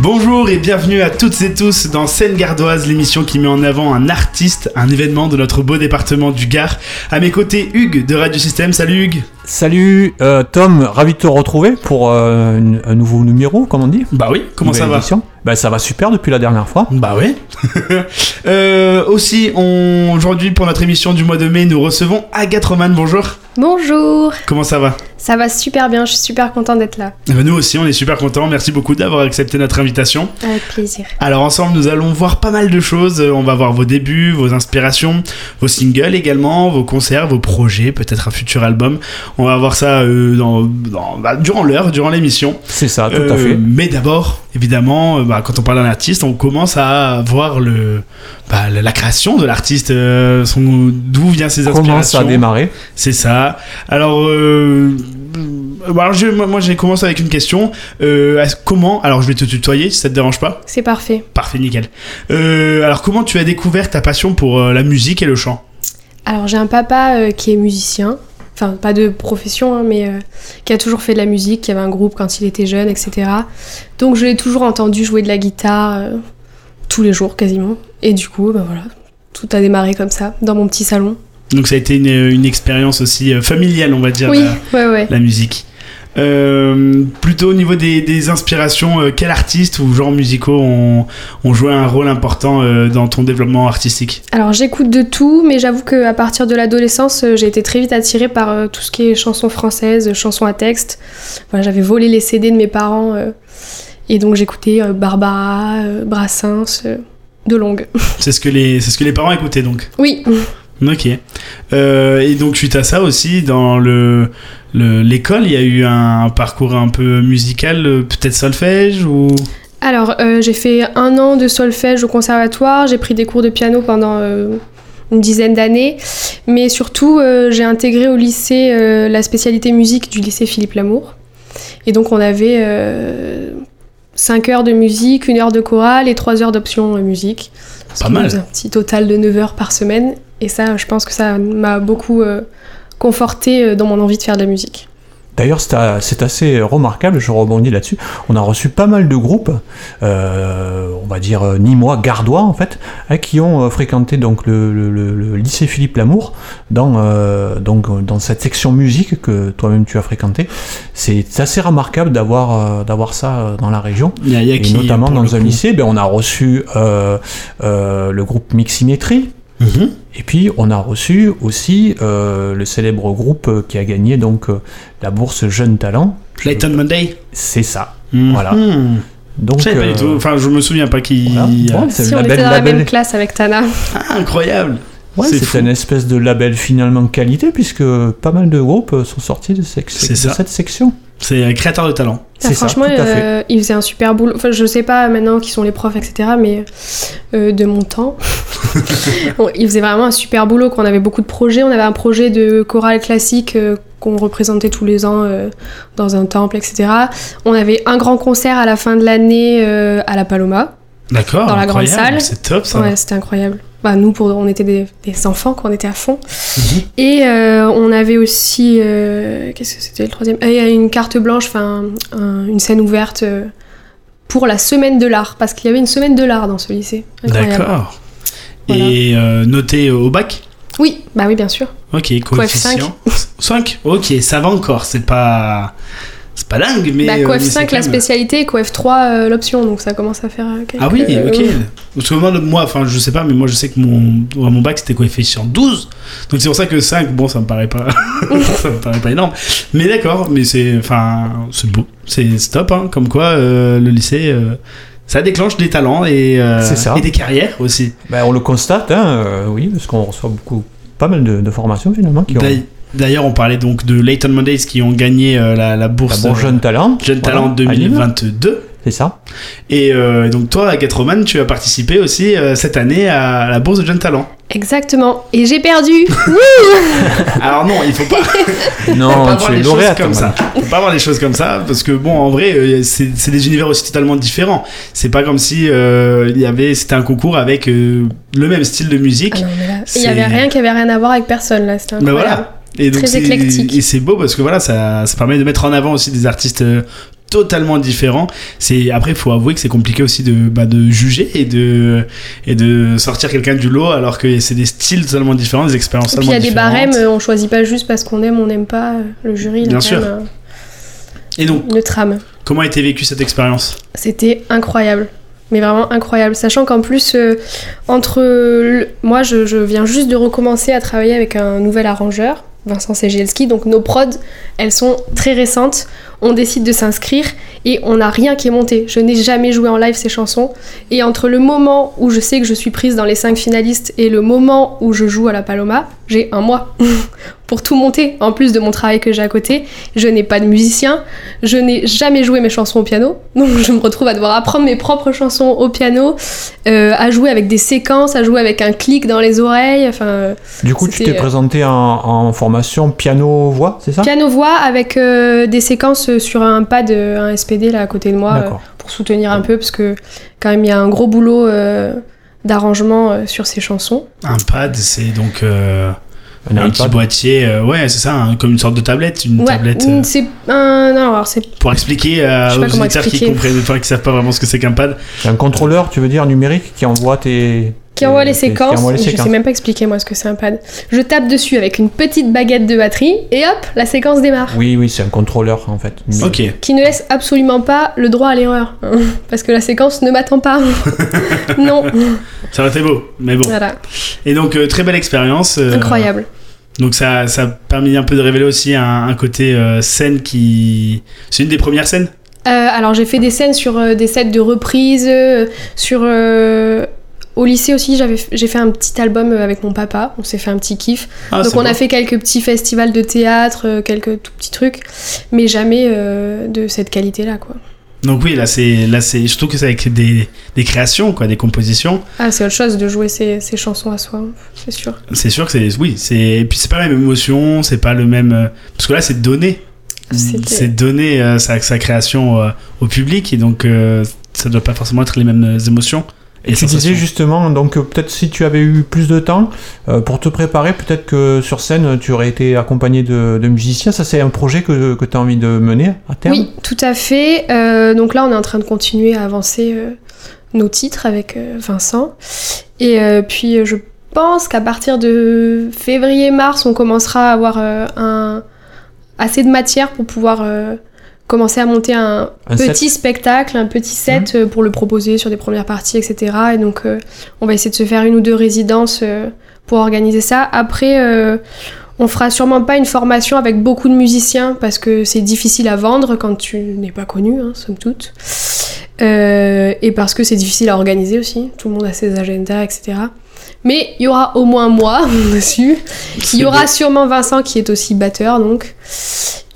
Bonjour et bienvenue à toutes et tous dans Seine Gardoise, l'émission qui met en avant un artiste, un événement de notre beau département du Gard. À mes côtés, Hugues de Radio Système. Salut Hugues. Salut euh, Tom, ravi de te retrouver pour euh, une- un nouveau numéro, comme on dit. Bah oui, comment ça va. Bah ça va super depuis la dernière fois. Bah oui. Euh, aussi, on... aujourd'hui pour notre émission du mois de mai, nous recevons Agathe Roman. Bonjour. Bonjour, Comment ça va ça va super bien, je suis super contente d'être là. Eh ben, Nous aussi, on est super contents. Merci beaucoup d'avoir accepté notre invitation. Avec plaisir. Alors ensemble, nous allons voir pas mal de choses. Euh, On va voir vos débuts, vos inspirations, vos singles également, vos concerts, vos projets, peut-être un futur album. On va voir ça euh, dans, dans- bah, durant l'heure, durant l'émission. C'est ça, tout Euh, à fait. Mais d'abord, évidemment, euh, bah, quand on parle d'un artiste, on commence à voir le, bah, la création de l'artiste, euh, son- d'où vient ses Comment inspirations. ça a démarré C'est ça. Alors, euh, je- moi, j'ai commencé avec une question. Euh, comment Alors, je vais te tutoyer si ça te dérange pas. C'est parfait. Parfait, nickel. Euh, alors, comment tu as découvert ta passion pour euh, la musique et le chant? Alors j'ai un papa euh, qui est musicien, enfin pas de profession, hein, mais euh, qui a toujours fait de la musique, qui avait un groupe quand il était jeune, etc. Donc je l'ai toujours entendu jouer de la guitare euh, tous les jours quasiment. Et du coup, bah voilà, tout a démarré comme ça, dans mon petit salon. Donc, ça a été une, une expérience aussi euh, familiale, on va dire, Oui, la, ouais, ouais. la musique. Euh, plutôt au niveau des, des inspirations, euh, quels artistes ou genres musicaux ont, ont joué un rôle important euh, dans ton développement artistique? Alors j'écoute de tout, mais j'avoue qu'à partir de l'adolescence, j'ai été très vite attirée par tout ce qui est chansons françaises, chansons à texte. J'avais volé les CD de mes parents et donc j'écoutais Barbara, Brassens, de longue. C'est ce que les, c'est ce que les parents écoutaient donc? Oui, Ok. Euh, et donc suite à ça aussi, dans le le- l'école, il y a eu un, parcours un peu musical, euh, peut-être solfège ou? Alors euh, j'ai fait un an de solfège au conservatoire, j'ai pris des cours de piano pendant euh, une dizaine d'années, mais surtout j'ai intégré au lycée la spécialité musique du lycée Philippe Lamour. Et donc on avait 5 heures de musique, 1 heure de chorale et 3 heures d'option musique. Pas mal. Un petit total de 9 heures par semaine. Et ça, je pense que ça m'a beaucoup euh, conforté euh, dans mon envie de faire de la musique. D'ailleurs, c'est assez remarquable, je rebondis là-dessus. On a reçu pas mal de groupes, euh, on va dire nîmois, gardois en fait, hein, qui ont fréquenté donc le, le- le- le lycée Philippe Lamour dans, euh, donc, dans cette section musique que toi-même tu as fréquenté. C'est assez remarquable d'avoir euh, d'avoir ça dans la région. il y a, il y a Et qui, notamment dans un coup lycée, ben, on a reçu euh, euh, le groupe Miximétrie, Et puis on a reçu aussi euh, le célèbre groupe qui a gagné donc euh, la bourse Jeune Talent. Layton Monday. C'est ça. Mhm. Voilà. Donc, Je pas euh, du tout. Enfin, je me souviens pas qui. voilà. Ouais, Si le on label- était dans la label- même classe avec Tana. Ah, incroyable. Ouais, C'est une espèce de label finalement qualité puisque pas mal de groupes sont sortis de, cette section. C'est un créateur de talent. Ah, C'est ça, franchement, tout à fait. euh, il faisait un super boulot. Enfin, je sais pas maintenant qui sont les profs, etc. Mais euh, de mon temps, Bon, il faisait vraiment un super boulot. Qu'on avait beaucoup de projets. On avait un projet de chorale classique euh, qu'on représentait tous les ans euh, dans un temple, etc. On avait un grand concert à la fin de l'année euh, à la Paloma. D'accord. Dans la grande salle. C'est top ça. Ouais, c'était incroyable. Bah, nous, pour, on était des, des enfants quand on était à fond. Mhm. Et euh, on avait aussi. euh, Qu'est-ce que c'était le troisième? Ah, Il y a une carte blanche, enfin, un- une scène ouverte euh, pour la semaine de l'art. Parce qu'il y avait une semaine de l'art dans ce lycée. D'accord. Voilà. Et euh, noté au bac? Oui, bah oui, bien sûr. Ok, coefficient. 5 Ok, ça va encore. C'est pas. C'est pas dingue, mais. bah, euh, Coef c'est 5 quand la même- spécialité, et Coef 3 euh, l'option. Donc ça commence à faire euh, quelques... Ah oui, ok. Parce que moi, enfin, je sais pas, mais moi, je sais que mon, à mon bac, c'était coefficient 12. Donc c'est pour ça que 5, bon, ça me paraît pas, ça me paraît pas énorme. Mais d'accord, mais c'est, enfin, c'est beau. C'est top, hein. Comme quoi, euh, le lycée, euh, ça déclenche des talents et, euh, C'est ça. et des carrières aussi. Ben, on le constate, hein, euh, oui, parce qu'on reçoit beaucoup, pas mal de, de formations finalement qui ont D'ailleurs- on parlait donc de Leighton Mondays qui ont gagné euh, la, la la bourse bon euh, jeune talent. Jeune voilà, Talent à Lille. 2022. C'est ça. Et euh, donc toi, Agathe Roman, tu as participé aussi euh, cette année à la bourse de Jeune Talent. Exactement. Et j'ai perdu. Alors non, il faut pas, faut pas Non, avoir tu des es choses lauréate. comme ça. Faut pas avoir des choses comme ça parce que bon, en vrai, c'est des univers aussi totalement différents. C'est pas comme si euh, il y avait, c'était un concours avec euh, le même style de musique. Ah non, mais là, C'est- il y avait rien qui avait rien à voir avec personne là. C'était Mais voilà. Et donc Très éclectique. Et c'est beau parce que voilà, ça, ça permet de mettre en avant aussi des artistes euh, totalement différents. C'est après, il faut avouer que c'est compliqué aussi de, bah, de juger et de et de sortir quelqu'un du lot alors que c'est des styles totalement différents, des expériences Et puis il totalement y a des différentes. barèmes, on choisit pas juste parce qu'on aime, on n'aime pas. Le jury, il Bien sûr. même, euh, Et donc, une trame. comment a été vécue cette expérience? C'était incroyable. Mais vraiment incroyable. Sachant qu'en plus, euh, entre. le- Moi, je, je viens juste de recommencer à travailler avec un nouvel arrangeur, Vincent Segielski. Donc nos prods, elles sont très récentes. On décide de s'inscrire et on n'a rien qui est monté. Je n'ai jamais joué en live ces chansons. Et entre le moment où je sais que je suis prise dans les cinq finalistes et le moment où je joue à la Paloma, j'ai un mois pour tout monter. En plus de mon travail que j'ai à côté, je n'ai pas de musicien. Je n'ai jamais joué mes chansons au piano, donc je me retrouve à devoir apprendre mes propres chansons au piano, euh, à jouer avec des séquences, à jouer avec un clic dans les oreilles, enfin Du coup, tu t'es euh, présenté en, en formation piano-voix, c'est ça? Piano-voix avec euh, des séquences sur un pad, euh, un SPD là à côté de moi, euh, pour soutenir un peu, parce que quand même il y a un gros boulot euh, d'arrangement euh, sur ces chansons. Un pad, c'est donc euh, Un un petit boîtier, euh, ouais, c'est ça, hein, comme une sorte de tablette, une ouais, tablette. euh, c'est un. Non, alors c'est. pour expliquer euh, aux auditeurs qui comprennent, enfin, qui savent pas vraiment ce que c'est qu'un pad. C'est un contrôleur, tu veux dire, numérique, qui envoie tes... Qui envoie tes- les séquences. envoie les Je séquences. sais même pas expliquer moi ce que c'est un pad. Je tape dessus avec une petite baguette de batterie et hop, la séquence démarre. Oui, oui, c'est un contrôleur, en fait. Ok. qui ne laisse absolument pas le droit à l'erreur. hein, Parce que la séquence ne m'attend pas. non. Ça aurait été beau, mais bon. Voilà. Et donc, euh, très belle expérience. euh, Incroyable. Donc, ça, ça a permis un peu de révéler aussi un, un côté euh, scène qui. C'est une des premières scènes? Euh, alors j'ai fait des scènes sur euh, des sets de reprises, euh, sur... au lycée aussi, j'ai fait un petit album euh, avec mon papa, on s'est fait un petit kiff. Ah, Donc on a fait quelques petits festivals de théâtre, euh, quelques tout petits trucs, mais jamais euh, de cette qualité-là, quoi. Donc, oui, là, c'est. Là, c'est. Trouve que c'est avec des, des créations, quoi, des compositions. Ah, c'est autre chose de jouer ces, ces chansons à soi, c'est sûr. C'est sûr que c'est. Oui, c'est. Et puis, c'est pas la même émotion, c'est pas le même. Parce que là, c'est donné. C'est donner euh, sa, sa création euh, au public, et donc, euh, ça doit pas forcément être les mêmes émotions. Et tu sensations. disais justement, donc euh, peut-être si tu avais eu plus de temps euh, pour te préparer, peut-être que sur scène tu aurais été accompagné de, de musiciens. Ça, c'est un projet que, que tu as envie de mener à terme? Oui, tout à fait. Euh, donc là, on est en train de continuer à avancer euh, nos titres avec euh, Vincent. Et euh, puis, je pense qu'à partir de février-mars, on commencera à avoir euh, un, assez de matière pour pouvoir euh, commencer à monter un, Un petit spectacle, un petit set euh, pour le proposer sur des premières parties, etc. Et donc, euh, on va essayer de se faire une ou deux résidences euh, pour organiser ça. Après, euh, on fera sûrement pas une formation avec beaucoup de musiciens parce que c'est difficile à vendre quand tu n'es pas connu, hein, somme toute. Et parce que c'est difficile à organiser aussi. Tout le monde a ses agendas, etc. Mais il y aura au moins moi dessus. Il y aura beau. sûrement Vincent qui est aussi batteur, donc.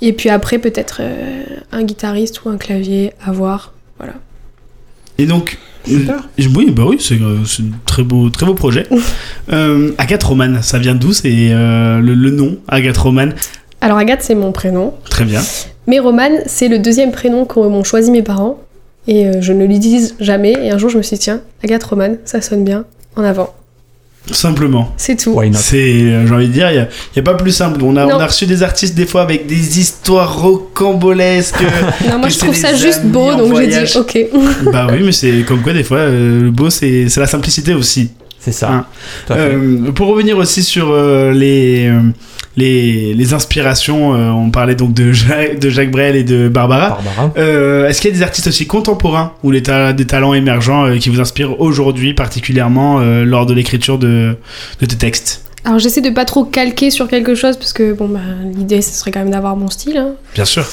Et puis après, peut-être euh, un guitariste ou un clavier à voir. Voilà. Et donc, Super. euh, oui, bah oui, c'est euh, un très beau, très beau projet. euh, Agathe Roman, ça vient d'où C'est euh, le, le nom Agathe Roman. Alors Agathe, c'est mon prénom. Très bien. Mais Roman, c'est le deuxième prénom qu'ont m'ont choisi mes parents. Et euh, je ne l'utilise jamais. Et un jour, je me suis dit, tiens, Agathe Roman, ça sonne bien. En avant. Simplement. C'est tout. Why not? C'est, euh, j'ai envie de dire, il n'y a, pas plus simple. On a, on a reçu des artistes des fois avec des histoires rocambolesques. Non, moi, je trouve ça juste beau, donc j'ai dit, ok. bah oui, mais c'est comme quoi des fois, euh, le beau, c'est c'est la simplicité aussi. C'est ça. Hein. Euh, pour revenir aussi sur euh, les, euh, les, les inspirations, euh, on parlait donc de Jacques, de Jacques Brel et de Barbara. Barbara. Euh, Est-ce qu'il y a des artistes aussi contemporains ou les ta- des talents émergents euh, qui vous inspirent aujourd'hui particulièrement euh, lors de l'écriture de, de tes textes? Alors, j'essaie de pas trop calquer sur quelque chose, parce que, bon, bah, l'idée, ce serait quand même d'avoir mon style. hein. Bien sûr.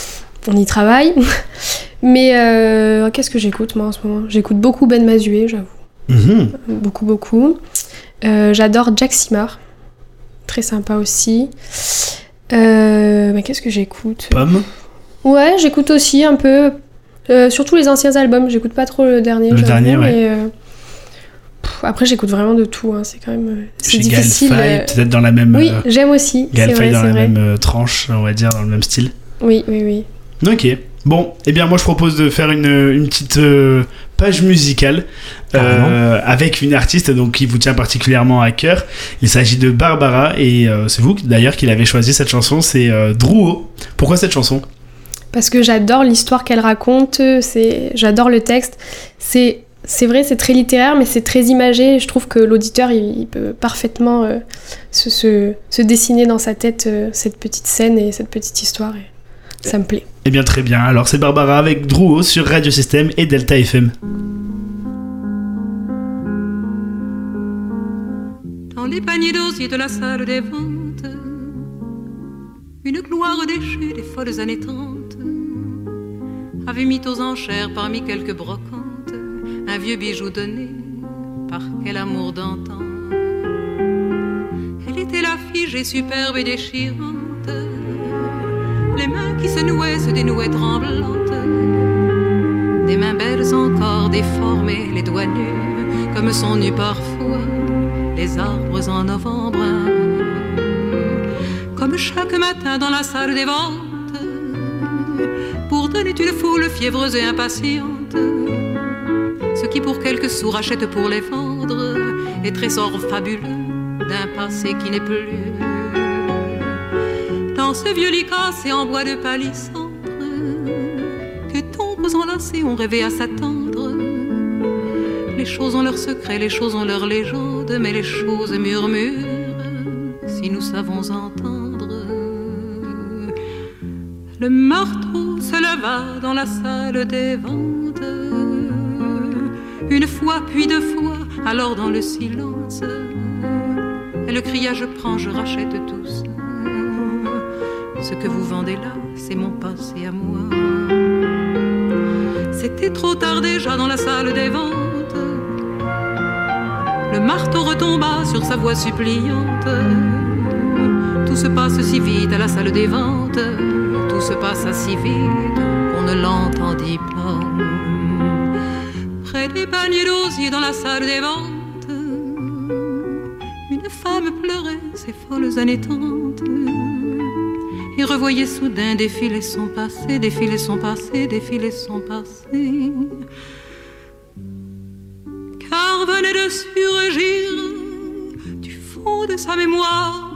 On y travaille. Mais euh, qu'est-ce que j'écoute, moi, en ce moment? J'écoute beaucoup Ben Mazué, j'avoue. Mhm. Beaucoup, beaucoup. Euh, J'adore Jack Simar. Très sympa aussi. Euh, mais qu'est-ce que j'écoute Pomme. Ouais, j'écoute aussi un peu. euh, surtout les anciens albums. J'écoute pas trop le dernier. Le dernier, ouais. mais, euh, pff, après, j'écoute vraiment de tout. hein, C'est quand même. C'est difficile. Peut-être dans la même. Oui, j'aime aussi. Faye dans la vrai. même tranche, on va dire, dans le même style. Oui, oui, oui. Ok. Bon, eh bien moi je propose de faire une, une petite euh, page musicale euh, avec une artiste donc qui vous tient particulièrement à cœur. Il s'agit de Barbara et euh, c'est vous d'ailleurs qui l'avez choisi cette chanson, c'est euh, Drouot. Pourquoi cette chanson? Parce que j'adore l'histoire qu'elle raconte, c'est, j'adore le texte. C'est, c'est vrai, c'est très littéraire, mais c'est très imagé. Je trouve que l'auditeur, il, il peut parfaitement euh, se, se- se dessiner dans sa tête euh, cette petite scène et cette petite histoire. Et ça me plaît. Eh bien, très bien. Alors, c'est Barbara avec Drouot sur Radio System et Delta FM. Dans les paniers d'osier de la salle des ventes, une gloire déchue des folles années 30 avait mis aux enchères parmi quelques brocantes un vieux bijou donné par quel amour d'antan. Elle était la figée superbe et déchirante, les mains qui se nouaient se dénouaient tremblantes, des mains belles encore déformées, les doigts nus comme sont nus parfois les arbres en novembre. Comme chaque matin dans la salle des ventes, pour donner une foule fiévreuse et impatiente, ceux qui pour quelques sous rachètent pour les vendre, et trésors fabuleux d'un passé qui n'est plus. Ce vieux lit cassé en bois de palissandre, que tombes enlacées ont rêvé à s'attendre. Les choses ont leurs secrets, les choses ont leurs légendes, mais les choses murmurent si nous savons entendre. Le marteau se leva dans la salle des ventes, une fois puis deux fois, alors dans le silence, elle cria Je prends, je rachète tous. Ce que vous vendez là, c'est mon passé à moi. C'était trop tard déjà dans la salle des ventes. Le marteau retomba sur sa voix suppliante. Tout se passe si vite à la salle des ventes. Tout se passa si vite qu'on ne l'entendit pas. Près des paniers d'osier dans la salle des ventes, une femme pleurait ses folles années et revoyait soudain défiler son passé, défiler son passé, défiler son passé. Car venait de surgir du fond de sa mémoire,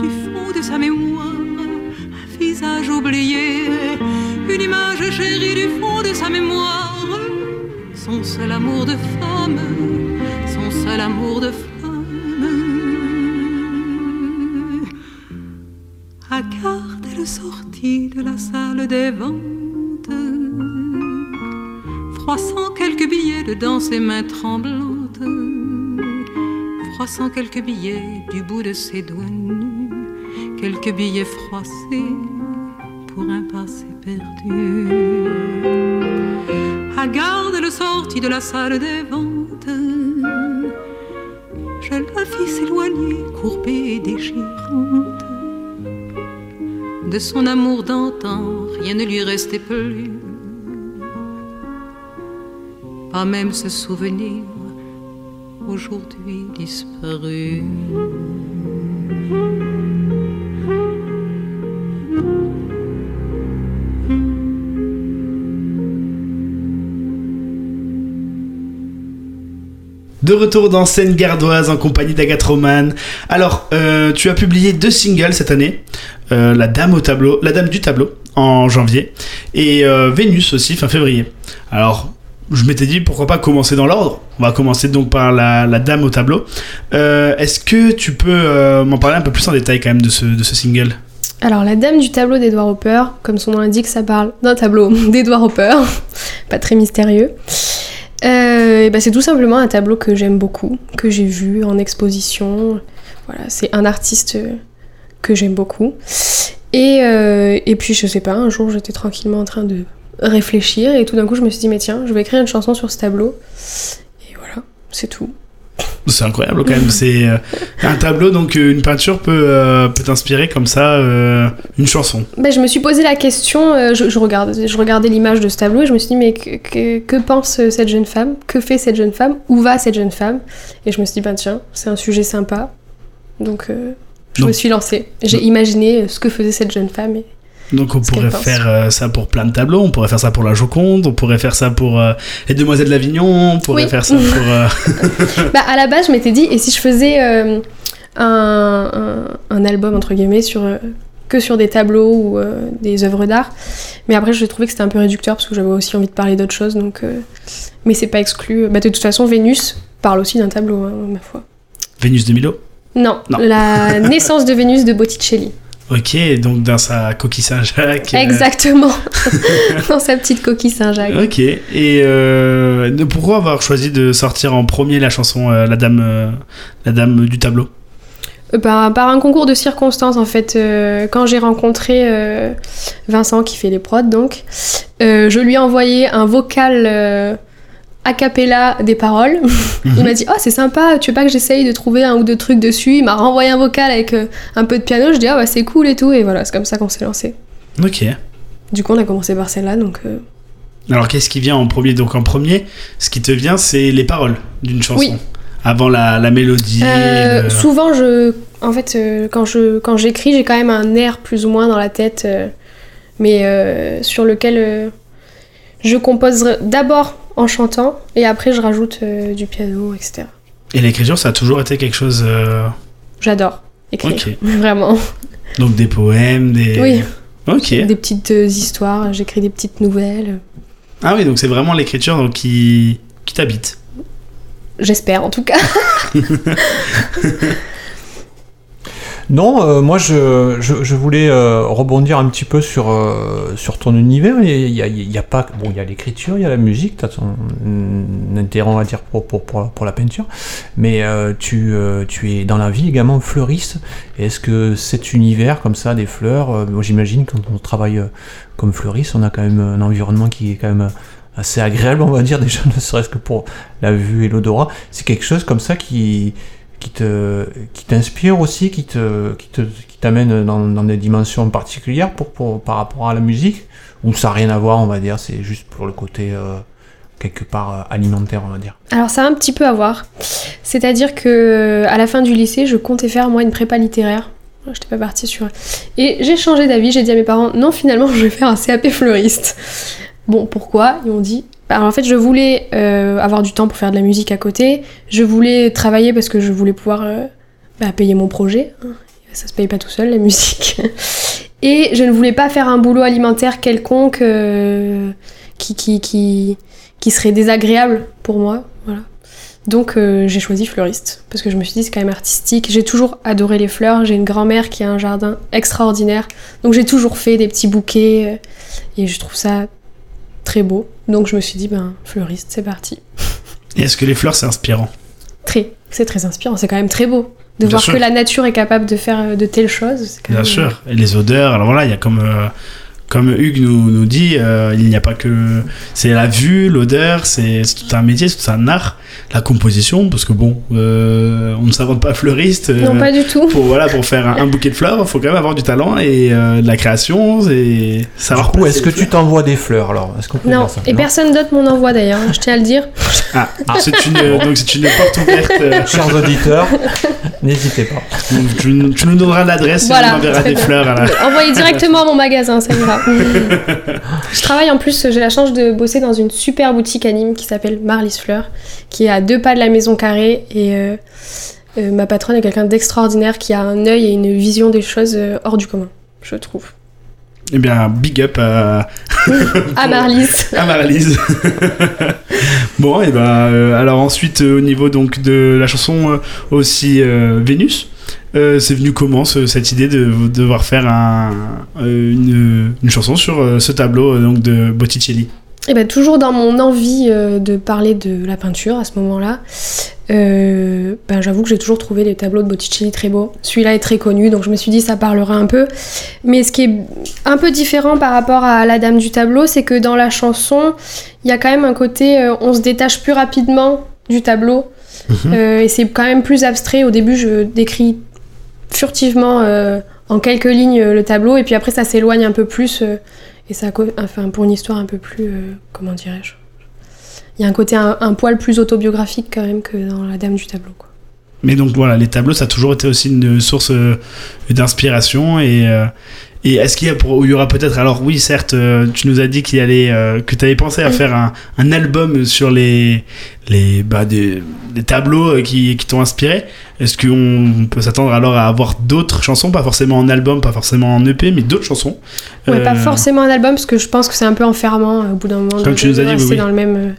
du fond de sa mémoire, un visage oublié, une image chérie du fond de sa mémoire, son seul amour de femme, son seul amour de femme. Elle sortit de la salle des ventes, froissant quelques billets dedans ses mains tremblantes, froissant quelques billets du bout de ses doigts nus, quelques billets froissés pour un passé perdu. À garde, elle sortit de la salle des ventes, je la vis s'éloigner, courbée et déchirante. De son amour d'antan, rien ne lui restait plus. Pas même ce souvenir, aujourd'hui disparu. De retour dans scène gardoise en compagnie d'Agathe Roman. Alors, euh, tu as publié deux singles cette année. Euh, la Dame au tableau, La Dame du tableau en janvier et euh, Vénus aussi fin février. Alors, je m'étais dit pourquoi pas commencer dans l'ordre? On va commencer donc par la, la Dame au tableau. Euh, Est-ce que tu peux m'en parler un peu plus en détail quand même de ce, de ce single? Alors, La Dame du tableau d'Edouard Hopper, comme son nom l'indique, ça parle d'un tableau d'Edouard Hopper, pas très mystérieux. Euh, bah, c'est tout simplement un tableau que j'aime beaucoup, que j'ai vu en exposition. Voilà, c'est un artiste que j'aime beaucoup. Et, euh, et puis, je sais pas, un jour j'étais tranquillement en train de réfléchir et tout d'un coup je me suis dit, mais tiens, je vais écrire une chanson sur ce tableau. Et voilà, c'est tout. C'est incroyable quand même. C'est euh, un tableau, donc euh, une peinture peut, euh, peut inspirer comme ça euh, une chanson. Ben, je me suis posé la question, je, je, regarde, je regardais l'image de ce tableau et je me suis dit, mais que, que- que pense cette jeune femme? Que fait cette jeune femme? Où va cette jeune femme? Et je me suis dit, ben tiens, c'est un sujet sympa. Donc je Donc- me suis lancée. J'ai Donc- imaginé ce que faisait cette jeune femme. Et... Donc on pourrait faire euh, ça pour plein de tableaux, on pourrait faire ça pour la Joconde, on pourrait faire ça pour euh, les Demoiselles d'Avignon, on pourrait Oui. faire ça pour... euh, bah, à la base, je m'étais dit, et si je faisais un, un- un album, entre guillemets, sur, que sur des tableaux ou des œuvres d'art. Mais après, j'ai trouvé que c'était un peu réducteur parce que j'avais aussi envie de parler d'autres choses. Donc, mais c'est pas exclu. Bah, de toute façon, Vénus parle aussi d'un tableau, hein, ma foi. Vénus de Milo Non, Non. la naissance de Vénus de Botticelli. Ok, donc dans sa coquille Saint-Jacques. euh, Exactement. Dans sa petite coquille Saint-Jacques. Ok, et euh, pourquoi avoir choisi de sortir en premier la chanson euh, La Dame euh, la dame du tableau? Euh, Par, par un concours de circonstances, en fait, quand j'ai rencontré Vincent qui fait les prods, donc, je lui ai envoyé un vocal a cappella des paroles. Il m'a dit Oh, c'est sympa, tu veux pas que j'essaye de trouver un ou deux trucs dessus? Il m'a renvoyé un vocal avec euh, un peu de piano. Je dis Ah, bah c'est cool et tout. Et voilà, c'est comme ça qu'on s'est lancé. Ok. Du coup, on a commencé par celle-là, donc. euh, Alors qu'est-ce qui vient en premier? Donc en premier, ce qui te vient, c'est les paroles d'une chanson. Oui. Avant la, la mélodie. Euh, le- Souvent, je, en fait, quand je quand j'écris, j'ai quand même un air plus ou moins dans la tête, mais euh, sur lequel je compose d'abord en chantant et après je rajoute euh, du piano, etc. Et l'écriture, ça a toujours été quelque chose. euh, J'adore écrire, Ok. vraiment. Donc des poèmes, des. Oui, Ok. des petites euh, histoires, j'écris des petites nouvelles. Ah oui, donc c'est vraiment l'écriture donc, qui, qui t'habite. J'espère en tout cas. Non, euh, moi je, je, je voulais euh, rebondir un petit peu sur, euh, sur ton univers. Il y a, il y a pas, bon, il y a l'écriture, il y a la musique, tu as ton intérêt, on va dire, pour, pour, pour, pour la peinture. Mais tu, tu es dans la vie également fleuriste. Est-ce que cet univers comme ça, des fleurs, j'imagine quand on travaille comme fleuriste, on a quand même un environnement qui est quand même assez agréable, on va dire, déjà, ne serait-ce que pour la vue et l'odorat. C'est quelque chose comme ça qui qui te qui t'inspire aussi, qui te qui te qui t'amène dans, dans des dimensions particulières pour, par rapport à la musique? Ou ça n'a rien à voir, on va dire, c'est juste pour le côté euh, quelque part euh, alimentaire, on va dire? Alors ça a un petit peu à voir. C'est-à-dire que à la fin du lycée, je comptais faire moi une prépa littéraire. Je n'étais pas partie sur. Et j'ai changé d'avis. J'ai dit à mes parents non, finalement, je vais faire un CAP fleuriste. Bon, pourquoi? Ils m'ont dit. Alors en fait, je voulais euh, avoir du temps pour faire de la musique à côté. Je voulais travailler parce que je voulais pouvoir euh, bah, payer mon projet. Ça se paye pas tout seul la musique. Et je ne voulais pas faire un boulot alimentaire quelconque euh, qui, qui, qui, qui serait désagréable pour moi. Voilà. Donc euh, j'ai choisi fleuriste parce que je me suis dit c'est quand même artistique. J'ai toujours adoré les fleurs. J'ai une grand-mère qui a un jardin extraordinaire. Donc j'ai toujours fait des petits bouquets euh, et je trouve ça très beau. Donc je me suis dit ben fleuriste c'est parti. Et est-ce que les fleurs, c'est inspirant Très, c'est très inspirant. C'est quand même très beau de Bien voir sûr. que la nature est capable de faire euh, de telles choses. quand Bien même- sûr. Et les odeurs, alors voilà, il y a comme, euh, comme Hugues nous, nous dit, euh, il n'y a pas que. C'est la vue, l'odeur, c'est tout un métier, c'est tout un art. La composition, parce que bon, euh, on ne s'invente pas fleuriste. euh, Non pas du tout. pour, voilà, pour faire un, un bouquet de fleurs, il faut quand même avoir du talent et euh, de la création et savoir. Du coup, est-ce que tu t'envoies des fleurs alors? Est-ce qu'on peut Non, ça et personne d'autre m'en envoie d'ailleurs, je tiens à le dire. Ah, c'est une, donc c'est une porte ouverte. Chers auditeurs, n'hésitez pas. tu, tu nous donneras l'adresse Voilà, et on enverra des bien. fleurs à la. Envoyez directement à mon magasin, ça ira. je travaille en plus, j'ai la chance de bosser dans une super boutique à Nîmes qui s'appelle Marlis Fleurs, qui est à deux pas de la maison carrée. Et euh, euh, ma patronne est quelqu'un d'extraordinaire qui a un œil et une vision des choses euh, hors du commun, je trouve. Eh bien, big up à, À Marlis. à Marlise. Bon, et euh, alors ensuite, euh, au niveau donc de la chanson euh, aussi Vénus, c'est venu comment ce- cette idée de, de devoir faire un, une, une chanson sur ce tableau donc de Botticelli? Et ben toujours dans mon envie euh, de parler de la peinture à ce moment-là, euh, ben j'avoue que j'ai toujours trouvé les tableaux de Botticelli très beaux. Celui-là est très connu, donc je me suis dit ça parlera un peu. Mais ce qui est un peu différent par rapport à La Dame du tableau, c'est que dans la chanson, il y a quand même un côté, euh, on se détache plus rapidement du tableau. Euh, et c'est quand même plus abstrait. Au début, je décris furtivement en quelques lignes le tableau, et puis après ça s'éloigne un peu plus. Et ça, enfin, pour une histoire un peu plus, euh, comment dirais-je Il y a un côté un, poil plus autobiographique quand même que dans La Dame du tableau. Mais donc voilà, les tableaux, ça a toujours été aussi une source euh, d'inspiration. Et, euh, et est-ce qu'il y, a pour- il y aura peut-être. Alors oui, certes, euh, tu nous as dit qu'il allait, euh, que tu avais pensé à faire un, un album sur les, les bah, des, des tableaux euh, qui, qui t'ont inspiré. Est-ce qu'on peut s'attendre alors à avoir d'autres chansons, pas forcément en album, pas forcément en EP, mais d'autres chansons Ouais, pas Euh, forcément un album, parce que je pense que c'est un peu enfermant au bout d'un moment Comme de, tu nous as dit, oui, dans le même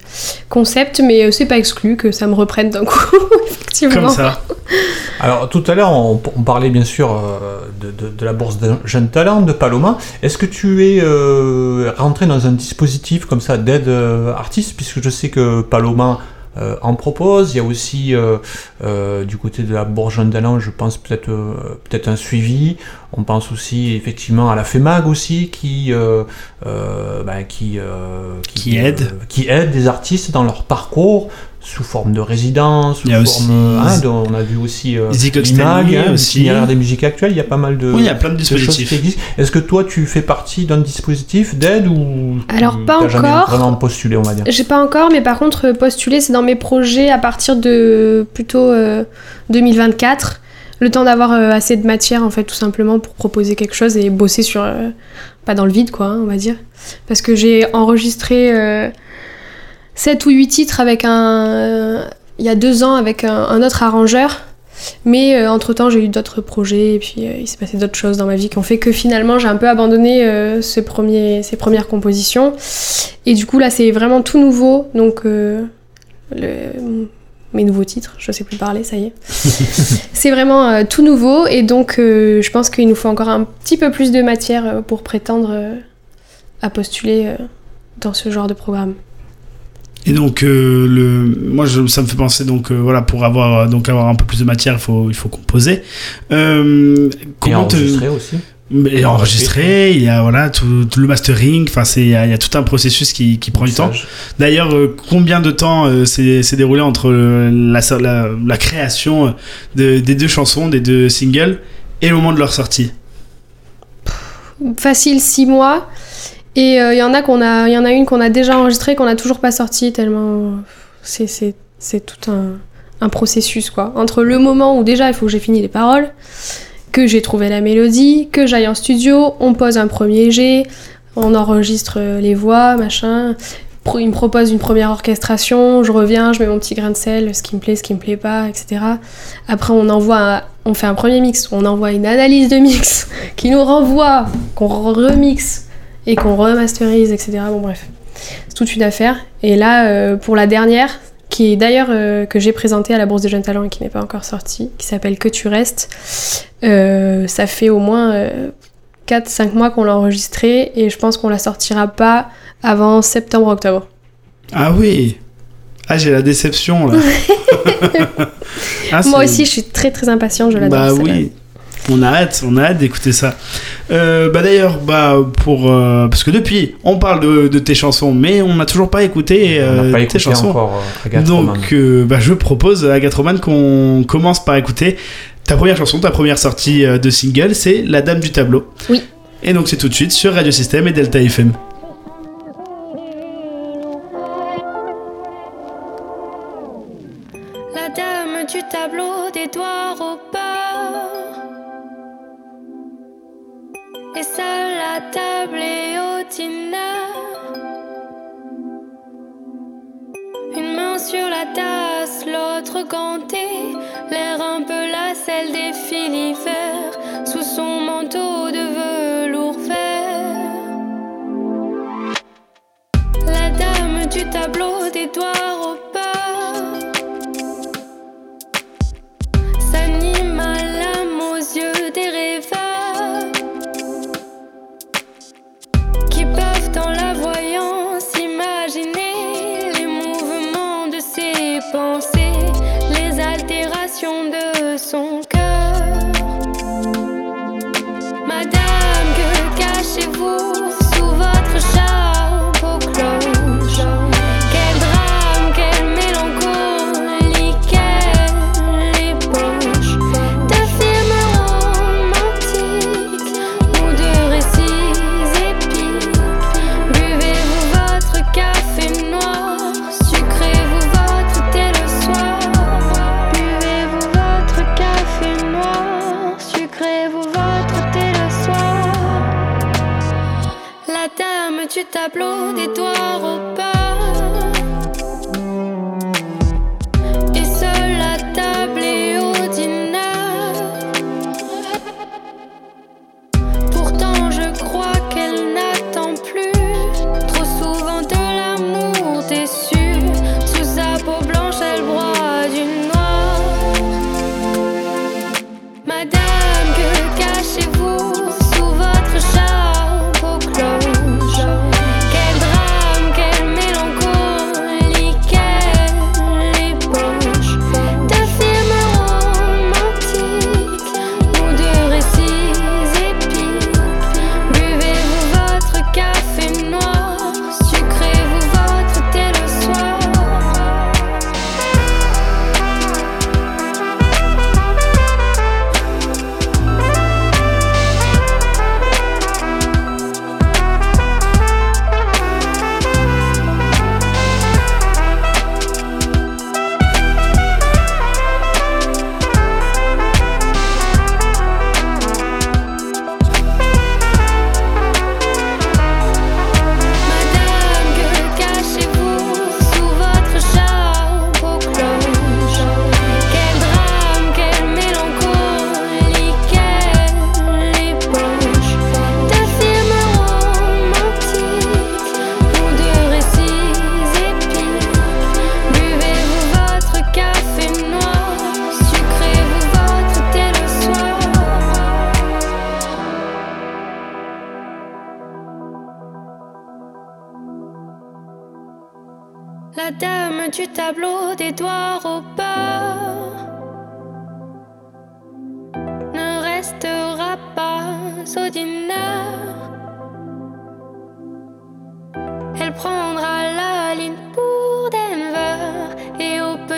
concept, mais c'est pas exclu que ça me reprenne d'un coup, effectivement. Comme ça. Alors tout à l'heure, on, on parlait bien sûr euh, de, de- de la bourse de jeunes talents de Paloma. Est-ce que tu es euh, rentré dans un dispositif comme ça d'aide euh, artiste, puisque je sais que Paloma en propose. Il y a aussi du côté de la bourse jeunes talents, je pense peut-être peut-être un suivi. On pense aussi effectivement à la FEMAG aussi qui ben, qui, Qui aide. qui aide des artistes dans leur parcours sous forme de résidence, sous Il y a forme, aussi- hein, de- on a vu aussi euh, l'IMAG, hein, aussi. des musiques actuelles, il y a pas mal de, Oui, il y a plein de de choses dispositifs. qui existent. Est-ce que toi tu fais partie d'un dispositif d'aide ou Alors, pas encore. vraiment postulé on va dire? J'ai pas encore, mais par contre, postuler, c'est dans mes projets à partir de plutôt euh, 2024. Le temps d'avoir euh, assez de matière, en fait, tout simplement, pour proposer quelque chose et bosser sur. euh, pas dans le vide, quoi, hein, on va dire. Parce que j'ai enregistré euh, 7 ou 8 titres avec un. euh, il y a deux ans avec un, un autre arrangeur. Mais euh, entre-temps, j'ai eu d'autres projets et puis euh, il s'est passé d'autres choses dans ma vie qui ont fait que finalement, j'ai un peu abandonné euh, ce premier, ces premières compositions. Et du coup, là, c'est vraiment tout nouveau. Donc, le- mes nouveaux titres, je sais plus parler, ça y est. c'est vraiment tout nouveau. Et donc, je pense qu'il nous faut encore un petit peu plus de matière pour prétendre à postuler dans ce genre de programme. Et donc, euh, le, moi, je, ça me fait penser, donc, euh, voilà, pour avoir, donc, avoir un peu plus de matière, il faut, il faut composer. Euh, Et comment te- enregistré aussi Mais enregistré, il y a, voilà, tout, tout le mastering, enfin, c'est, il y, a il y a tout un processus qui, qui prend du temps. D'ailleurs, euh, combien de temps euh, s'est déroulé entre la, la, la création de- des deux chansons, des deux singles, et le moment de leur sortie? Facile, six mois. Et euh, il y en a qu'on a, il y en a une qu'on a déjà enregistrée, qu'on a toujours pas sortie tellement c'est, tout un, un processus quoi. Entre le moment où déjà il faut que j'ai fini les paroles, que j'ai trouvé la mélodie, que j'aille en studio, on pose un premier jet, on enregistre euh, les voix, machin. Il me propose une première orchestration, je reviens, je mets mon petit grain de sel, ce qui me plaît, ce qui me plaît pas, etc. Après, on envoie, on fait un premier mix, on envoie une analyse de mix qui nous renvoie, qu'on remixe et qu'on remasterise, etc. Bon, bref, c'est toute une affaire. Et là, euh, pour la dernière, qui est d'ailleurs euh, que j'ai présentée à la Bourse des Jeunes Talents et qui n'est pas encore sortie, qui s'appelle Que tu restes, euh, ça fait au moins 4-5 mois qu'on l'a enregistrée et je pense qu'on la sortira pas avant septembre-octobre. Ah oui Ah, j'ai la déception, là. Ah, Moi aussi, je suis très très impatiente, je l'adore. Bah oui. On a hâte, on a hâte d'écouter ça. Euh, bah d'ailleurs, bah pour euh, parce que depuis, on parle de, de tes chansons, mais on n'a toujours pas écouté, on euh, n'a pas tes écouté chansons. encore euh, Agathe Roman. Donc, euh, bah, je propose à Gatroman qu'on commence par écouter ta première chanson, ta première sortie de single, c'est La Dame du Tableau. Oui. Et donc c'est tout de suite sur Radio Système et Delta FM. Une main sur la tasse, l'autre gantée. L'air un peu la celle des filivers. Sous son manteau de velours vert. La dame du tableau doigts au bord de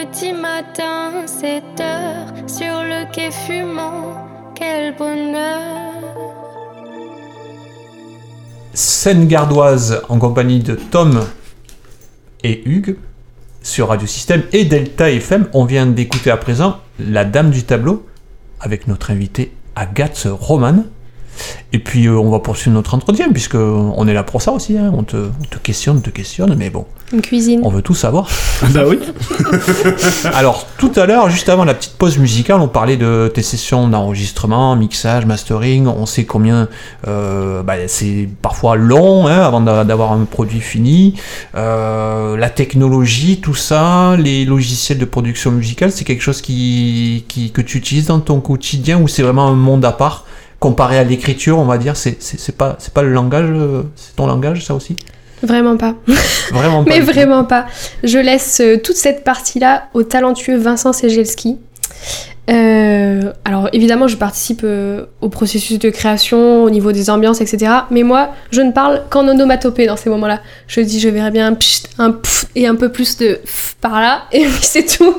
petit matin, 7 heures sur le quai fumant. Quel bonheur! Scène gardoise en compagnie de Tom et Hugues sur Radio Système et Delta FM. On vient d'écouter à présent La Dame du Tableau avec notre invité Agathe Roman. Et puis euh, on va poursuivre notre entretien puisque on est là pour ça aussi. hein. On, te, on te questionne, on te questionne, mais bon, Une cuisine. on veut tout savoir. bah oui. Alors, tout à l'heure, juste avant la petite pause musicale, on parlait de tes sessions d'enregistrement, mixage, mastering. On sait combien euh, bah, c'est parfois long hein, avant d'a- d'avoir un produit fini. Euh, la technologie, tout ça, les logiciels de production musicale, c'est quelque chose qui, qui- que tu utilises dans ton quotidien ou c'est vraiment un monde à part? Comparé à l'écriture, on va dire. C'est pas, c'est pas le langage, euh, c'est ton langage, ça aussi? Vraiment pas. Vraiment pas. Mais vraiment pas. Je laisse euh, toute cette partie-là au talentueux Vincent Segelski. Euh, alors évidemment, je participe euh, au processus de création, au niveau des ambiances, etc. Mais moi, je ne parle qu'en onomatopée dans ces moments-là. Je dis, je verrais bien un pchit, un pff et un peu plus de pff par là, et puis c'est tout.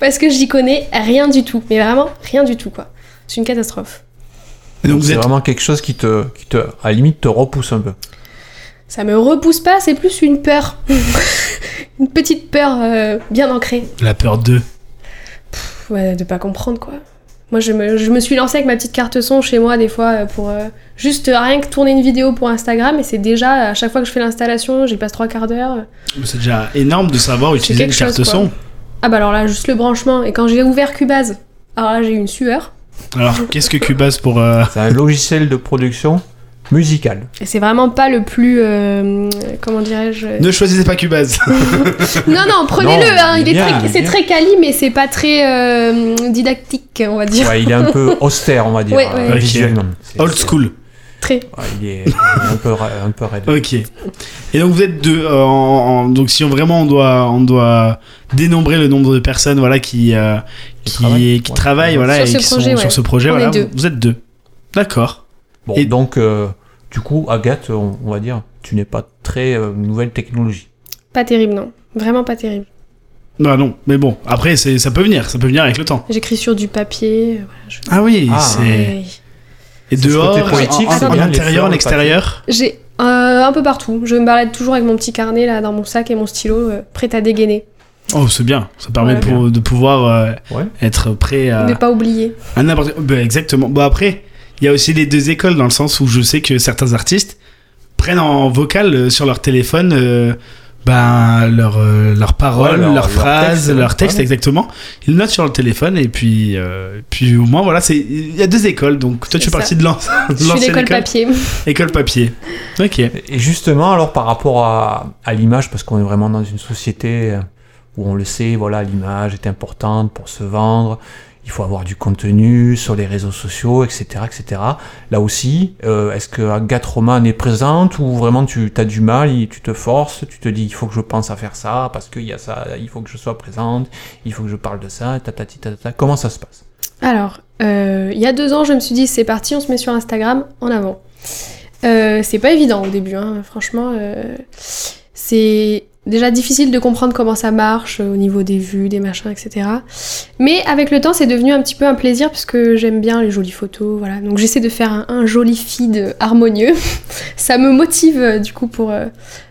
Parce que j'y connais rien du tout. Mais vraiment, rien du tout, quoi. C'est une catastrophe. Et donc vous C'est êtes vraiment quelque chose qui te, qui te, à la limite, te repousse un peu. Ça me repousse pas, c'est plus une peur. une petite peur euh, bien ancrée. la peur de. Ouais, de pas comprendre quoi. Moi je me, je me suis lancée avec ma petite carte son chez moi des fois euh, pour euh, juste rien que tourner une vidéo pour Instagram et c'est déjà à chaque fois que je fais l'installation j'y passe trois quarts d'heure. C'est déjà énorme de savoir utiliser une carte chose, son. Ah bah alors là juste le branchement et quand j'ai ouvert Cubase, alors là j'ai eu une sueur Alors qu'est-ce que Cubase pour. euh, C'est un logiciel de production musicale. et c'est vraiment pas le plus euh, comment dirais-je Ne choisissez pas Cubase. Non non prenez-le hein, il est très- c'est très quali mais c'est pas très euh, didactique on va dire. Ouais, il est un peu austère, on va dire, Ouais, euh, ouais. Ok. visuellement. Old school. Ouais, il, est, un peu, ra- un peu raide. Ok. Et donc vous êtes deux. euh, en- en- donc si on vraiment on doit on doit dénombrer le nombre de personnes voilà qui euh, Qui qui travaillent. qui Ouais. travaillent voilà Sur et ce qui projet, sont ouais. sur ce projet On est voilà. deux. Vous êtes deux. D'accord. Bon, Et- donc, euh, du coup, Agathe, on, on va dire, tu n'es pas très euh, nouvelle technologie. Pas terrible non. Vraiment pas terrible. Bah non. Mais bon après ça peut venir ça peut venir avec le temps. J'écris sur du papier. voilà, je- Ah oui Ah. c'est Ouais. Et dehors côté poétique, en, en- c'est en intérieur en extérieur. J'ai euh, un peu partout. Je me balade toujours avec mon petit carnet là dans mon sac et mon stylo euh, prêt à dégainer. Oh c'est bien. Ça permet Ouais. pour- de pouvoir euh, Ouais. être prêt à Ne pas oublier. À n'importe bah, exactement. Bon après, il y a aussi les deux écoles dans le sens où je sais que certains artistes prennent en vocal euh, sur leur téléphone euh, ben leur euh, leurs paroles, Ouais, leur- leurs leur phrases, texte, leurs textes ouais. exactement. Ils le notent sur le téléphone et puis euh, puis au moins voilà, c'est il y a deux écoles. Donc toi tu C'est fais partie de l'an- de Je suis l'ancienne l'école école, papier. école papier. OK. Et justement, alors par rapport à, à l'image, parce qu'on est vraiment dans une société où on le sait, voilà, l'image est importante pour se vendre, il faut avoir du contenu sur les réseaux sociaux, etc., etc. Là aussi, euh, est-ce que Agathe Roman est présente ou vraiment tu as du mal, tu te forces, tu te dis il faut que je pense à faire ça parce qu'il y a ça, il faut que je sois présente, il faut que je parle de ça, tatati tatata. Comment ça se passe? Alors, euh, il y a deux ans, je me suis dit c'est parti, on se met sur Instagram en avant. Euh, c'est pas évident au début, hein, franchement. c'est déjà difficile de comprendre comment ça marche euh, au niveau des vues, des machins, etc. Mais avec le temps, c'est devenu un petit peu un plaisir puisque j'aime bien les jolies photos, voilà. Donc j'essaie de faire un, un joli feed harmonieux. ça me motive euh, du coup pour, euh,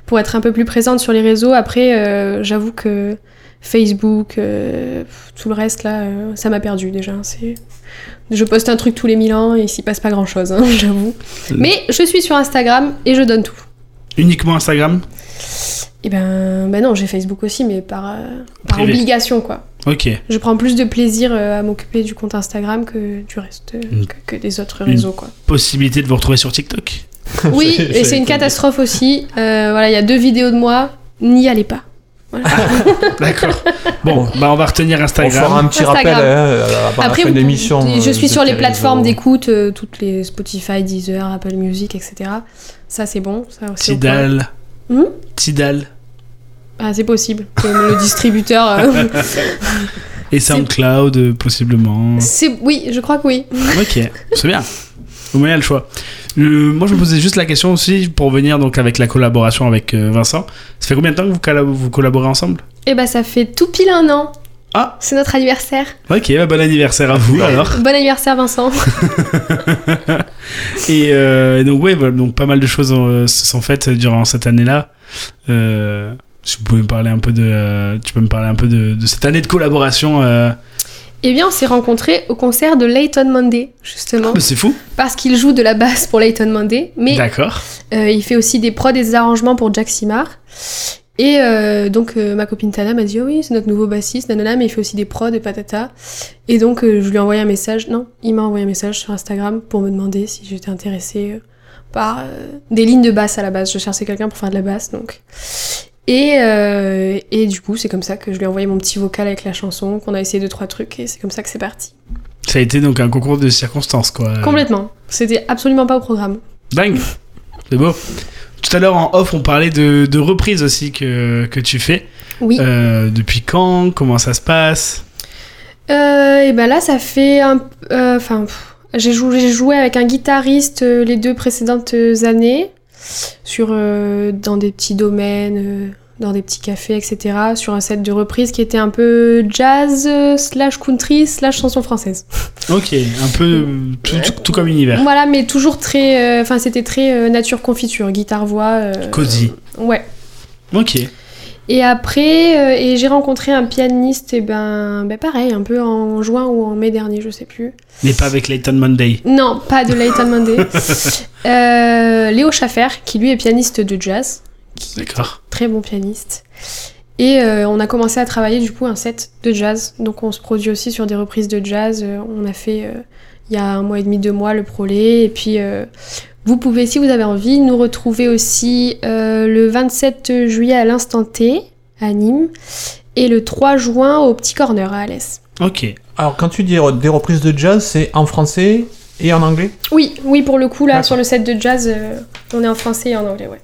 pour être un peu plus présente sur les réseaux. Après, euh, j'avoue que Facebook, euh, tout le reste là, euh, ça m'a perdu déjà. C'est... Je poste un truc tous les mille ans et il s'y passe pas grand chose, j'avoue. Mais je suis sur Instagram et je donne tout. Uniquement Instagram? Et ben, ben non, j'ai Facebook aussi, mais par, euh, par obligation quoi. OK. Je prends plus de plaisir euh, à m'occuper du compte Instagram que du reste, euh, que, que des autres Une- réseaux quoi. Possibilité de vous retrouver sur TikTok. Oui, et c'est une catastrophe aussi. Euh, voilà, il y a deux vidéos de moi, n'y allez pas. D'accord. Bon, bah on va retenir On fera Instagram. un petit Instagram. rappel hein, avant Après, la fin de l'émission. je euh, suis sur les plateformes d'écoute, euh, toutes les Spotify, Deezer, Apple Music, etc. Ça, c'est bon. Ça aussi, Tidal. Hmm Tidal. Ah, c'est possible. Que le distributeur. euh, Et SoundCloud, euh, possiblement. c'est oui, je crois que oui. Ok, c'est bien. Au moins, il y a le choix. Euh, moi, je me posais juste la question aussi pour venir donc avec la collaboration avec euh, Vincent. Ça fait combien de temps que vous, colla- vous collaborez ensemble? Et bah, ça fait tout pile un an. Ah. C'est notre anniversaire. Ok, bah, bon anniversaire à vous alors. Bon anniversaire, Vincent. Et euh, donc, ouais, voilà, donc pas mal de choses euh, se sont faites durant cette année-là. Euh, si vous pouvez me parler un peu de, euh, tu peux me parler un peu de, de cette année de collaboration. Euh... Eh bien, on s'est rencontrés au concert de Leighton Monday, justement, mais c'est fou. parce qu'il joue de la basse pour Leighton Monday, mais D'accord. euh, il fait aussi des prods et des arrangements pour Jack Simar. Et euh, donc, euh, ma copine Tana m'a dit, oh oui, c'est notre nouveau bassiste, nanana, mais il fait aussi des prods et patata. Et donc, euh, je lui ai envoyé un message, non, il m'a envoyé un message sur Instagram pour me demander si j'étais intéressée par des lignes de basse à la base. Je cherchais quelqu'un pour faire de la basse, donc. Et, et du coup, c'est comme ça que je lui ai envoyé mon petit vocal avec la chanson, qu'on a essayé deux, trois trucs, et c'est comme ça que c'est parti. Ça a été donc un concours de circonstances, quoi. Complètement. C'était absolument pas au programme. Dingue. C'est beau. Tout à l'heure en off, on parlait de, de reprises aussi que, que tu fais. Oui. Euh, depuis quand? Comment ça se passe? Euh, et ben là, ça fait un. euh, Enfin, j'ai joué, joué avec un guitariste euh, les deux précédentes années, sur, dans des petits domaines, dans des petits cafés, etc., sur un set de reprises qui était un peu jazz, euh, slash country, slash chanson française. Ok, un peu euh, tout, tout- tout comme univers. Voilà, mais toujours très. euh, Enfin, c'était très euh, nature confiture, guitare-voix. euh, Cosy. Ouais. Ok. Et après, euh, et j'ai rencontré un pianiste, et ben, ben pareil, un peu en juin ou en mai dernier, je sais plus. Mais pas avec Leighton Monday. Non, pas de Leighton Monday. Euh, Léo Schaffer, qui lui est pianiste de jazz, qui est D'accord. très bon pianiste. Et euh, on a commencé à travailler du coup un set de jazz. Donc on se produit aussi sur des reprises de jazz. Euh, on a fait euh, il y a un mois et demi, deux mois le Prolé. Et puis euh, vous pouvez, si vous avez envie, nous retrouver aussi euh, le 27 juillet à l'Instant T à Nîmes et le 3 juin au Petit Corner à Alès. Ok. Alors, quand tu dis des reprises de jazz, c'est en français et en anglais? Oui, oui, pour le coup, là, sur le set de jazz, euh, on est en français et en anglais, ouais.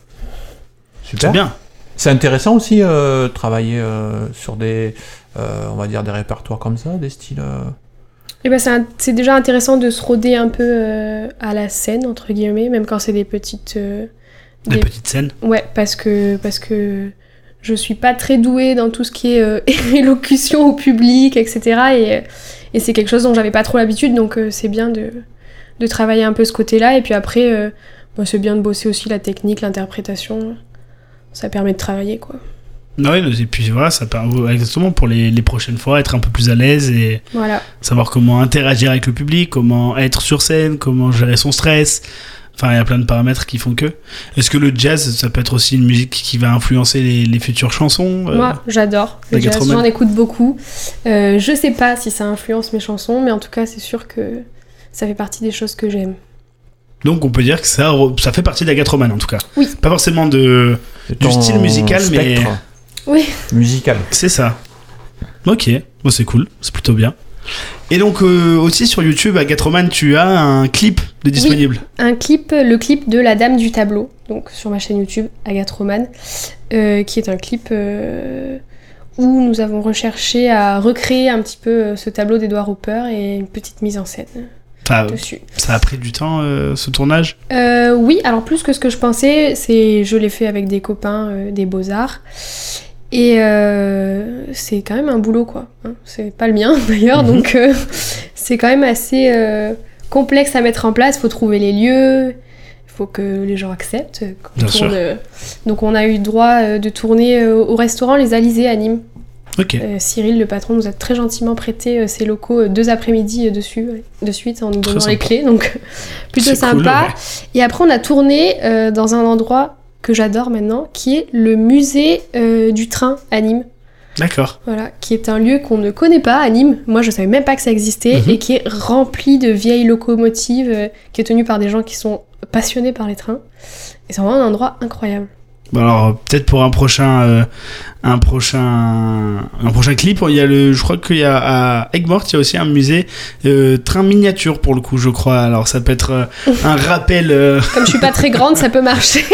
Super. C'est bien. C'est intéressant aussi euh, travailler euh, sur des, euh, on va dire des répertoires comme ça, des styles. euh, Et ben c'est un- c'est déjà intéressant de se roder un peu euh, à la scène entre guillemets, même quand c'est des petites. euh, Des des- petites scènes. Ouais, parce que parce que je suis pas très douée dans tout ce qui est euh, élocution au public, etc. Et, et c'est quelque chose dont j'avais pas trop l'habitude, donc euh, c'est bien de de travailler un peu ce côté-là. Et puis après, euh, bah, c'est bien de bosser aussi la technique, l'interprétation. Ça permet de travailler quoi. Ouais, et puis voilà, ça permet exactement pour les, les prochaines fois être un peu plus à l'aise et Voilà. savoir comment interagir avec le public, comment être sur scène, comment gérer son stress. Enfin, il y a plein de paramètres qui font que. Est-ce que le jazz, ça peut être aussi une musique qui va influencer les, les futures chansons euh, Moi, j'adore le jazz. J'en écoute beaucoup. Euh, je sais pas si ça influence mes chansons, mais en tout cas, c'est sûr que ça fait partie des choses que j'aime. Donc on peut dire que ça, ça fait partie d'Agatroman en tout cas. Oui. Pas forcément de. Du style musical, mais- Oui. Musical. C'est ça. Ok, bon, c'est cool, c'est plutôt bien. Et donc euh, aussi sur YouTube, Agatroman, tu as un clip de disponible. Un clip, le clip de La Dame du Tableau, donc sur ma chaîne YouTube, Agathe Roman, euh, qui est un clip euh, où nous avons recherché à recréer un petit peu euh, ce tableau d'Edouard Hopper et une petite mise en scène Dessus. ça a pris du temps euh, ce tournage? Euh, oui, alors plus que ce que je pensais, c'est je l'ai fait avec des copains euh, des beaux-arts. Et c'est quand même un boulot, quoi. hein. C'est pas le mien, d'ailleurs, Mhm. donc c'est quand même assez complexe à mettre en place. Il faut trouver les lieux, il faut que les gens acceptent. Bien sûr. Donc on a eu le droit de tourner au restaurant Les Alizés à Nîmes. Ok. Euh, Cyril, le patron, nous a très gentiment prêté euh, ses locaux euh, deux après-midi dessus, de suite en nous donnant les clés, donc plutôt cool, sympa. ouais. Et après, on a tourné dans un endroit que j'adore maintenant, qui est le musée du train à Nîmes. D'accord. Voilà, qui est un lieu qu'on ne connaît pas à Nîmes. Moi, je savais même pas que ça existait Mhm. et qui est rempli de vieilles locomotives, qui est tenu par des gens qui sont passionnés par les trains. Et c'est vraiment un endroit incroyable. Bon, alors peut-être pour un prochain, euh, un prochain, un prochain clip, il y a le, je crois qu'il y a à Egmort, il y a aussi un musée euh, train miniature pour le coup, je crois. Alors ça peut être euh, un rappel. euh, Comme je suis pas très grande, ça peut marcher.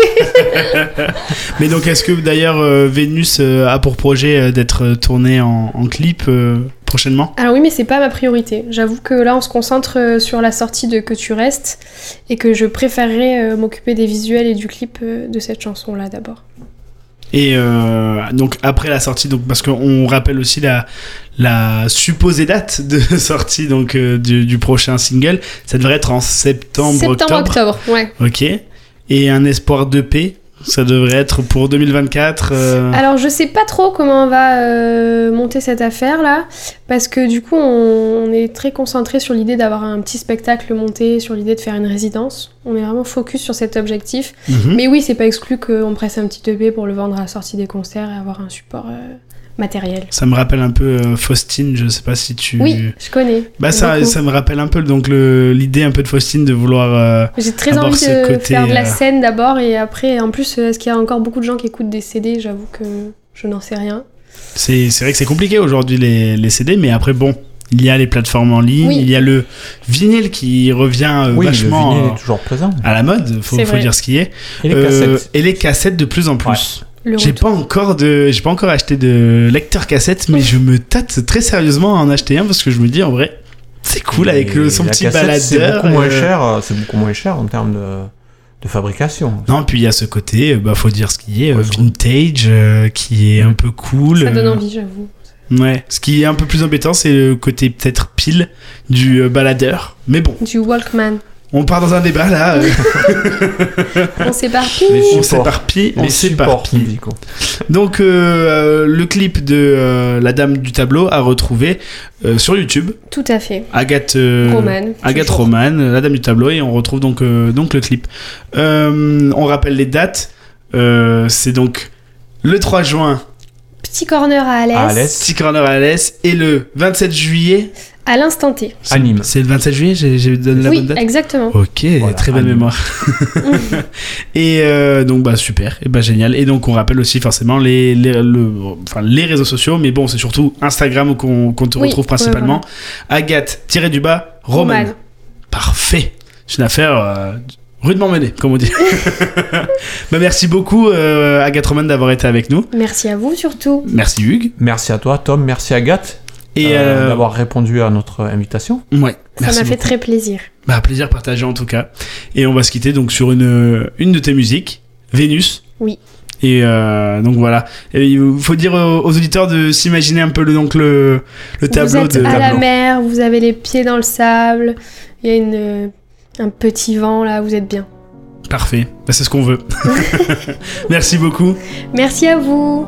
Mais donc est-ce que d'ailleurs Vénus a pour projet d'être tourné en, en clip prochainement Alors oui, mais c'est pas ma priorité. J'avoue que là, on se concentre euh, sur la sortie de Que tu restes et que je préférerais euh, m'occuper des visuels et du clip euh, de cette chanson-là d'abord. Et euh, donc après la sortie, donc parce qu'on rappelle aussi la la supposée date de sortie donc euh, du, du prochain single, ça devrait être en septembre, Septembre, octobre. octobre, ouais. Ok. Et un espoir de paix, ça devrait être pour 2024. euh, Alors je sais pas trop comment on va euh, monter cette affaire là, parce que du coup on, on est très concentré sur l'idée d'avoir un petit spectacle monté, sur l'idée de faire une résidence. On est vraiment focus sur cet objectif. mhm. Mais oui, c'est pas exclu qu'on presse un petit EP pour le vendre à la sortie des concerts et avoir un support euh, matériel. Ça me rappelle un peu euh, Faustine, je sais pas si tu. Oui, je connais. Bah ça, beaucoup. ça me rappelle un peu donc le- l'idée un peu de Faustine de vouloir. euh, J'ai très envie de côté, faire de la euh, scène d'abord et après, en plus, euh, est-ce qu'il y a encore beaucoup de gens qui écoutent des CD J'avoue que je n'en sais rien. C'est c'est vrai que c'est compliqué aujourd'hui les, les CD, mais après bon, il y a les plateformes en ligne, Oui. il y a le vinyle qui revient Oui, le vachement vinyle est toujours présent. à la mode, faut, faut dire ce qui est. Et les Euh, cassettes. et les cassettes de plus en plus. J'ai pas encore de, j'ai pas encore acheté de lecteur cassette, mais je me tâte très sérieusement à en acheter un parce que je me dis en vrai, c'est cool avec le- son petit cassette, baladeur. C'est beaucoup moins euh, cher. euh, C'est beaucoup moins cher en termes de, de fabrication. Non, puis il y a ce côté, euh, bah faut dire ce qui est, Ouais, vintage, euh, qui est un peu cool. Ça donne envie, j'avoue. Ouais. Ce qui est un peu plus embêtant, c'est le côté peut-être pile du baladeur. Mais bon, Du Walkman. On part dans un débat là. euh, On s'éparpille. On s'éparpille, on s'éparpille. Donc euh, euh, le clip de euh, La Dame du Tableau à retrouver euh, sur YouTube. Tout à fait. Agathe euh, Roman. Agathe toujours. Roman, La Dame du Tableau, et on retrouve donc, euh, donc le clip. Euh, on rappelle les dates. Euh, c'est donc le 3 juin, Petit corner à Alès. À Alès. Petit Corner à Alès, et le 27 juillet. À l'instant T. c'est- À Nîmes. C'est le 27 juillet, j'ai j'ai donné la oui, bonne date exactement. Ok, Voilà, très Nîmes. mémoire. et euh, donc bah super, et bah génial. Et donc on rappelle aussi forcément les, les, le- enfin, les réseaux sociaux, mais bon c'est surtout Instagram qu'on qu'on te Oui, retrouve ouais, principalement. Agathe tiré du bas Roman. Roman. Parfait. C'est une affaire euh, rudement menée, comme on dit. bah merci beaucoup euh, Agathe Roman d'avoir été avec nous. Merci à vous surtout. Merci Hugues. Merci à toi, Tom. Merci Agathe Et euh, euh, d'avoir répondu à notre invitation. ouais, Ça m'a fait beaucoup. très plaisir. Bah, plaisir partagé en tout cas. Et on va se quitter donc sur une, une de tes musiques, Vénus. Oui. Et euh, donc voilà. Et il faut dire aux, auditeurs de s'imaginer un peu le, donc le, le tableau vous êtes de. à la mer, vous avez les pieds dans le sable, il y a une, euh, un petit vent là, vous êtes bien. Parfait, bah, c'est ce qu'on veut. Merci beaucoup. Merci à vous.